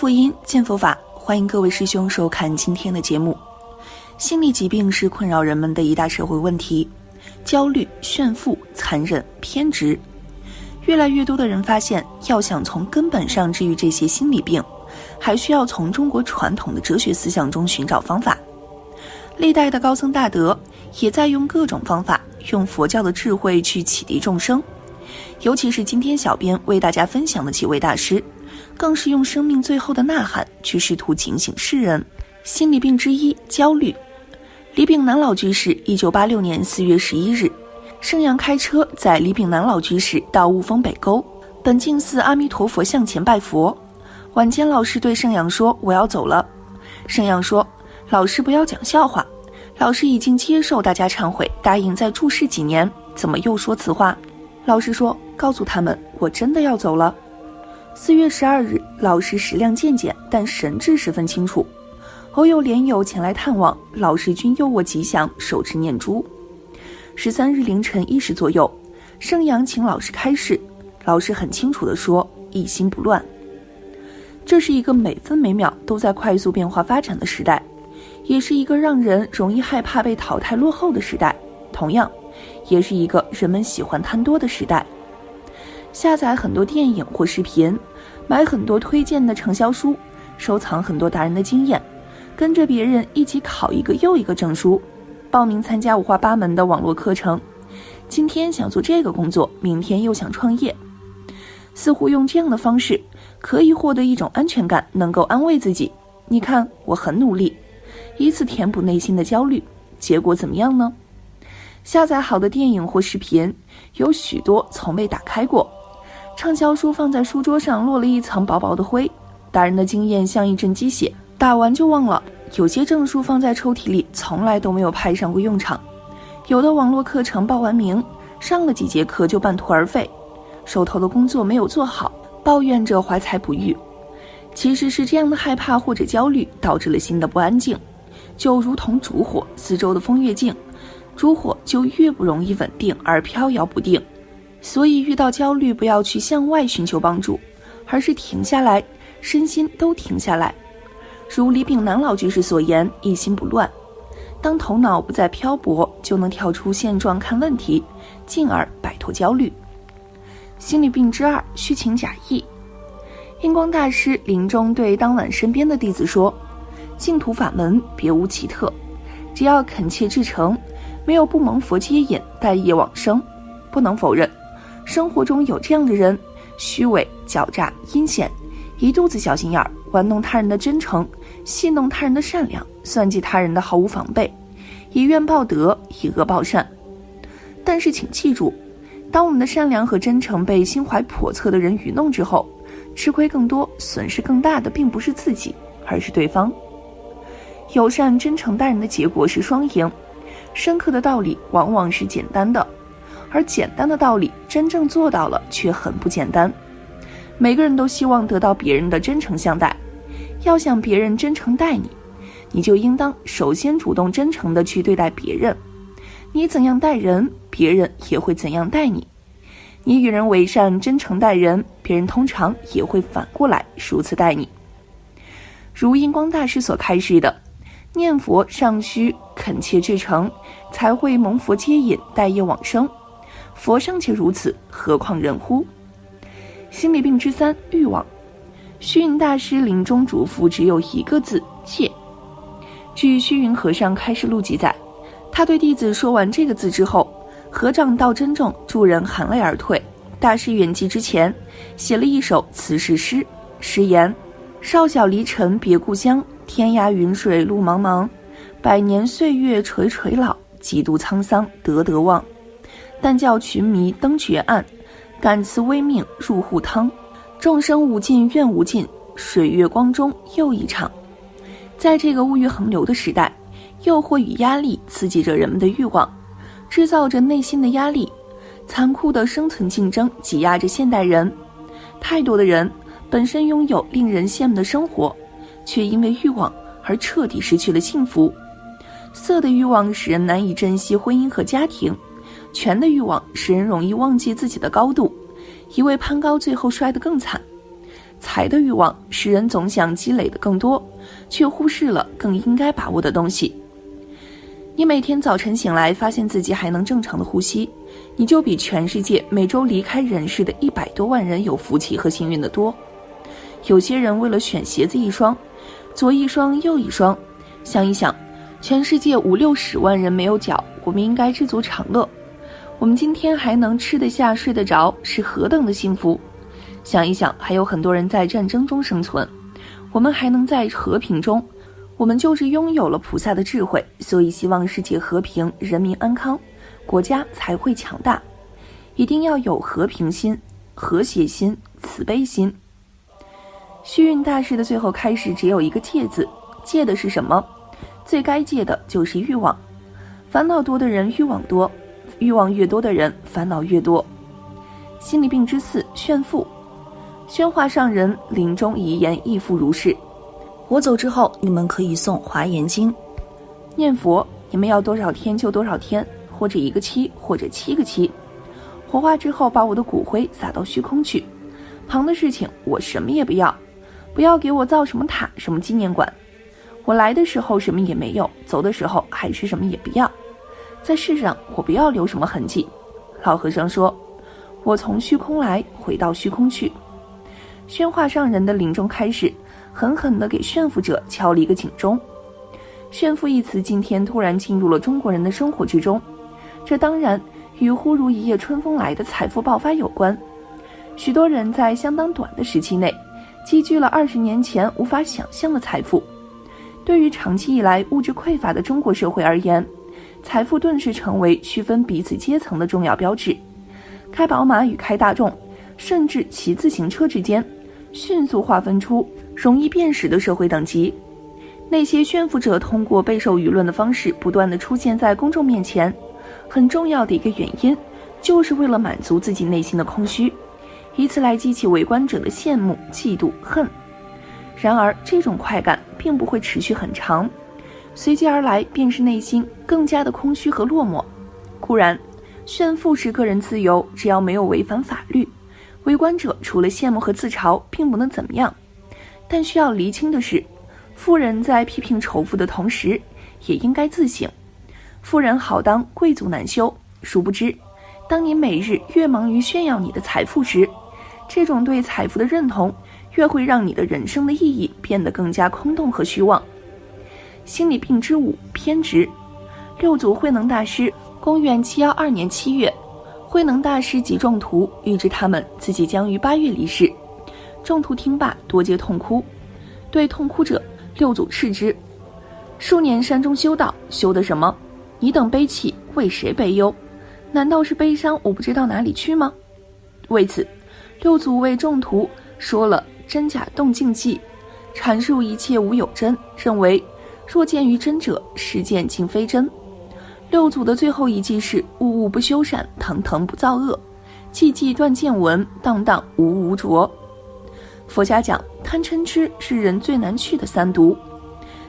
福音，见佛法，欢迎各位师兄收看今天的节目。心理疾病是困扰人们的一大社会问题，焦虑、炫富、残忍、偏执，越来越多的人发现，要想从根本上治愈这些心理病，还需要从中国传统的哲学思想中寻找方法。历代的高僧大德也在用各种方法，用佛教的智慧去启迪众生。尤其是今天小编为大家分享的几位大师，更是用生命最后的呐喊去试图警醒世人。心理病之一，焦虑。李炳南老居士，一九八六年四月十一日，盛阳开车载李炳南老居士到雾峰北沟本净寺阿弥陀佛像前拜佛。晚间，老师对盛阳说：“我要走了。”盛阳说：“老师不要讲笑话，老师已经接受大家忏悔，答应再住世几年，怎么又说此话？”老师说：“告诉他们，我真的要走了。”四月十二日，老师食量渐减，但神志十分清楚。偶有莲友前来探望，老师均佑我吉祥，手持念珠。十三日凌晨一时左右，盛阳请老师开示，老师很清楚地说：“一心不乱。”这是一个每分每秒都在快速变化发展的时代，也是一个让人容易害怕被淘汰落后的时代。同样。也是一个人们喜欢贪多的时代，下载很多电影或视频，买很多推荐的畅销书，收藏很多达人的经验，跟着别人一起考一个又一个证书，报名参加五花八门的网络课程。今天想做这个工作，明天又想创业，似乎用这样的方式可以获得一种安全感，能够安慰自己。你看，我很努力，以此填补内心的焦虑，结果怎么样呢？下载好的电影或视频，有许多从未打开过；畅销书放在书桌上，落了一层薄薄的灰；达人的经验像一阵鸡血，打完就忘了；有些证书放在抽屉里，从来都没有派上过用场；有的网络课程报完名，上了几节课就半途而废；手头的工作没有做好，抱怨着怀才不遇。其实是这样的害怕或者焦虑，导致了心的不安静，就如同烛火，四周的风越静。烛火就越不容易稳定而飘摇不定，所以遇到焦虑，不要去向外寻求帮助，而是停下来，身心都停下来。如李炳南老居士所言：“一心不乱，当头脑不再漂泊，就能跳出现状看问题，进而摆脱焦虑。”心理病之二：虚情假意。印光大师临终对当晚身边的弟子说：“净土法门别无奇特，只要恳切至诚。”没有不蒙佛接引，待业往生。不能否认，生活中有这样的人：虚伪、狡诈、阴险，一肚子小心眼儿，玩弄他人的真诚，戏弄他人的善良，算计他人的毫无防备，以怨报德，以恶报善。但是，请记住，当我们的善良和真诚被心怀叵测的人愚弄之后，吃亏更多、损失更大的，并不是自己，而是对方。友善、真诚待人的结果是双赢。深刻的道理往往是简单的，而简单的道理真正做到了却很不简单。每个人都希望得到别人的真诚相待，要想别人真诚待你，你就应当首先主动真诚的去对待别人。你怎样待人，别人也会怎样待你。你与人为善、真诚待人，别人通常也会反过来如此待你。如印光大师所开示的。念佛尚需恳切至诚，才会蒙佛接引，待业往生。佛尚且如此，何况人乎？心理病之三：欲望。虚云大师临终嘱咐只有一个字：戒。据虚云和尚开示录记载，他对弟子说完这个字之后，合掌道珍重，助人含泪而退。大师圆寂之前，写了一首辞世诗，诗言：少小离尘别故乡。天涯云水路茫茫，百年岁月垂垂老，几度沧桑得得忘。但教群迷登绝岸，感慈微命入户汤。众生无尽愿无尽，水月光中又一场。在这个物欲横流的时代，诱惑与压力刺激着人们的欲望，制造着内心的压力，残酷的生存竞争挤压着现代人。太多的人本身拥有令人羡慕的生活。却因为欲望而彻底失去了幸福。色的欲望使人难以珍惜婚姻和家庭，权的欲望使人容易忘记自己的高度，一味攀高，最后摔得更惨。财的欲望使人总想积累的更多，却忽视了更应该把握的东西。你每天早晨醒来，发现自己还能正常的呼吸，你就比全世界每周离开人世的一百多万人有福气和幸运的多。有些人为了选鞋子一双，左一双右一双，想一想，全世界五六十万人没有脚，我们应该知足常乐。我们今天还能吃得下、睡得着，是何等的幸福！想一想，还有很多人在战争中生存，我们还能在和平中。我们就是拥有了菩萨的智慧，所以希望世界和平，人民安康，国家才会强大。一定要有和平心、和谐心、慈悲心。虚运大师的最后开始只有一个戒字，戒的是什么？最该戒的就是欲望。烦恼多的人欲望多，欲望越多的人烦恼越多。心理病之四：炫富。宣化上人临终遗言亦复如是。我走之后，你们可以诵《华严经》，念佛。你们要多少天就多少天，或者一个七，或者七个七。火化之后，把我的骨灰撒到虚空去。旁的事情我什么也不要，不要给我造什么塔、什么纪念馆。我来的时候什么也没有，走的时候还是什么也不要。在世上，我不要留什么痕迹。老和尚说：“我从虚空来，回到虚空去。”宣化上人的临终开始。狠狠地给炫富者敲了一个警钟。炫富一词今天突然进入了中国人的生活之中，这当然与忽如一夜春风来的财富爆发有关。许多人在相当短的时期内，积聚了二十年前无法想象的财富。对于长期以来物质匮乏的中国社会而言，财富顿时成为区分彼此阶层的重要标志。开宝马与开大众，甚至骑自行车之间，迅速划分出。容易辨识的社会等级，那些炫富者通过备受舆论的方式不断的出现在公众面前，很重要的一个原因，就是为了满足自己内心的空虚，以此来激起围观者的羡慕、嫉妒、恨。然而，这种快感并不会持续很长，随即而来便是内心更加的空虚和落寞。固然，炫富是个人自由，只要没有违反法律，围观者除了羡慕和自嘲，并不能怎么样。但需要厘清的是，富人在批评仇富的同时，也应该自省。富人好当，贵族难修。殊不知，当你每日越忙于炫耀你的财富时，这种对财富的认同，越会让你的人生的意义变得更加空洞和虚妄。心理病之五：偏执。六祖慧能大师，公元七幺二年七月，慧能大师及众徒预知他们自己将于八月离世。众徒听罢，多皆痛哭。对痛哭者，六祖斥之：“数年山中修道，修的什么？你等悲泣，为谁悲忧？难道是悲伤我不知道哪里去吗？”为此，六祖为众徒说了真假动静记，阐述一切无有真，认为若见于真者，实见竟非真。六祖的最后一记是：物物不修善，腾腾不造恶，寂寂断见闻，荡荡无无着。佛家讲贪嗔痴是人最难去的三毒，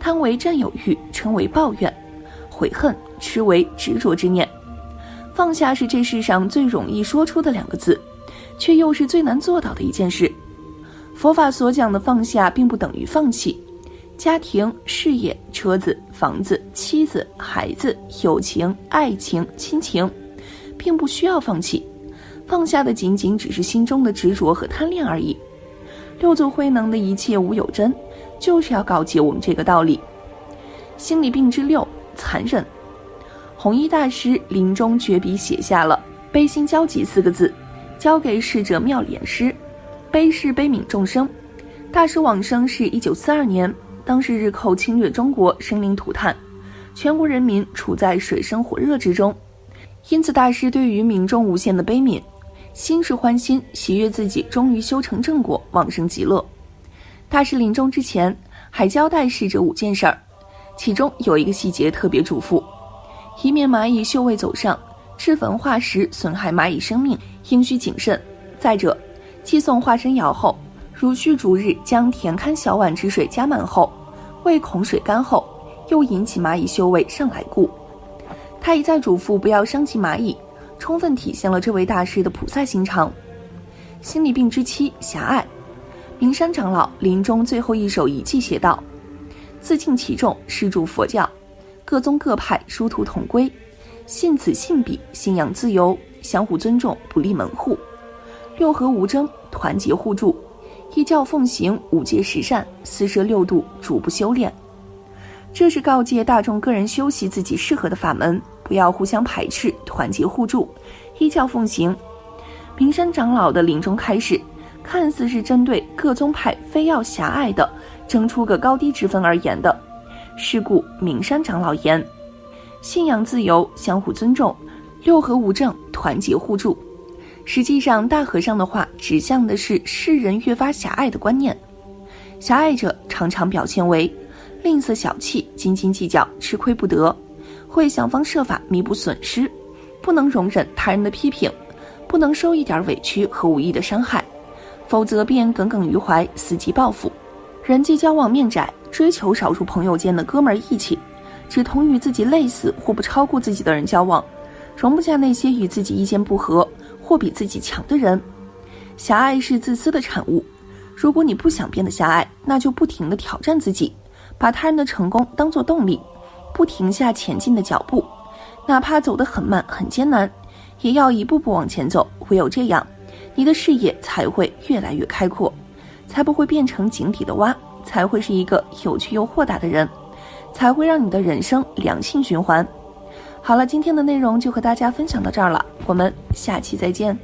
贪为占有欲，嗔为抱怨，悔恨，痴为执着之念。放下是这世上最容易说出的两个字，却又是最难做到的一件事。佛法所讲的放下，并不等于放弃家庭、事业、车子、房子、妻子、孩子、友情、爱情、亲情，并不需要放弃。放下的仅仅只是心中的执着和贪恋而已。六祖慧能的一切无有真，就是要告诫我们这个道理。心理病之六：残忍。弘一大师临终绝笔写下了“悲心交集”四个字，交给逝者妙莲师。悲是悲悯众生。大师往生是一九四二年，当时日寇侵略中国，生灵涂炭，全国人民处在水深火热之中，因此大师对于民众无限的悲悯。心是欢心，喜悦自己终于修成正果，往生极乐。大师临终之前还交代逝者五件事儿，其中有一个细节特别嘱咐：以免蚂蚁嗅味走上，置焚化石损害蚂蚁生命，应需谨慎。再者，祭送化身窑后，如需逐日将田堪小碗之水加满后，为恐水干后又引起蚂蚁嗅味上来故。他一再嘱咐不要伤及蚂蚁。充分体现了这位大师的菩萨心肠。心理病之七：狭隘。名山长老临终最后一首遗偈写道：“自敬其众，施助佛教，各宗各派殊途同归，信此信彼，信仰自由，相互尊重，不立门户，六合无争，团结互助，依教奉行，五戒十善，四摄六度，逐步修炼。”这是告诫大众个人修习自己适合的法门，不要互相排斥，团结互助，依教奉行。名山长老的临终开示，看似是针对各宗派非要狭隘的争出个高低之分而言的。是故名山长老言：信仰自由，相互尊重，六合无正，团结互助。实际上，大和尚的话指向的是世人越发狭隘的观念。狭隘者常常表现为。吝啬小气，斤斤计较，吃亏不得，会想方设法弥补损失，不能容忍他人的批评，不能受一点委屈和无意的伤害，否则便耿耿于怀，伺机报复。人际交往面窄，追求少数朋友间的哥们儿义气，只同与自己类似或不超过自己的人交往，容不下那些与自己意见不合或比自己强的人。狭隘是自私的产物。如果你不想变得狭隘，那就不停地挑战自己。把他人的成功当作动力，不停下前进的脚步，哪怕走得很慢很艰难，也要一步步往前走。唯有这样，你的视野才会越来越开阔，才不会变成井底的蛙，才会是一个有趣又豁达的人，才会让你的人生良性循环。好了，今天的内容就和大家分享到这儿了，我们下期再见。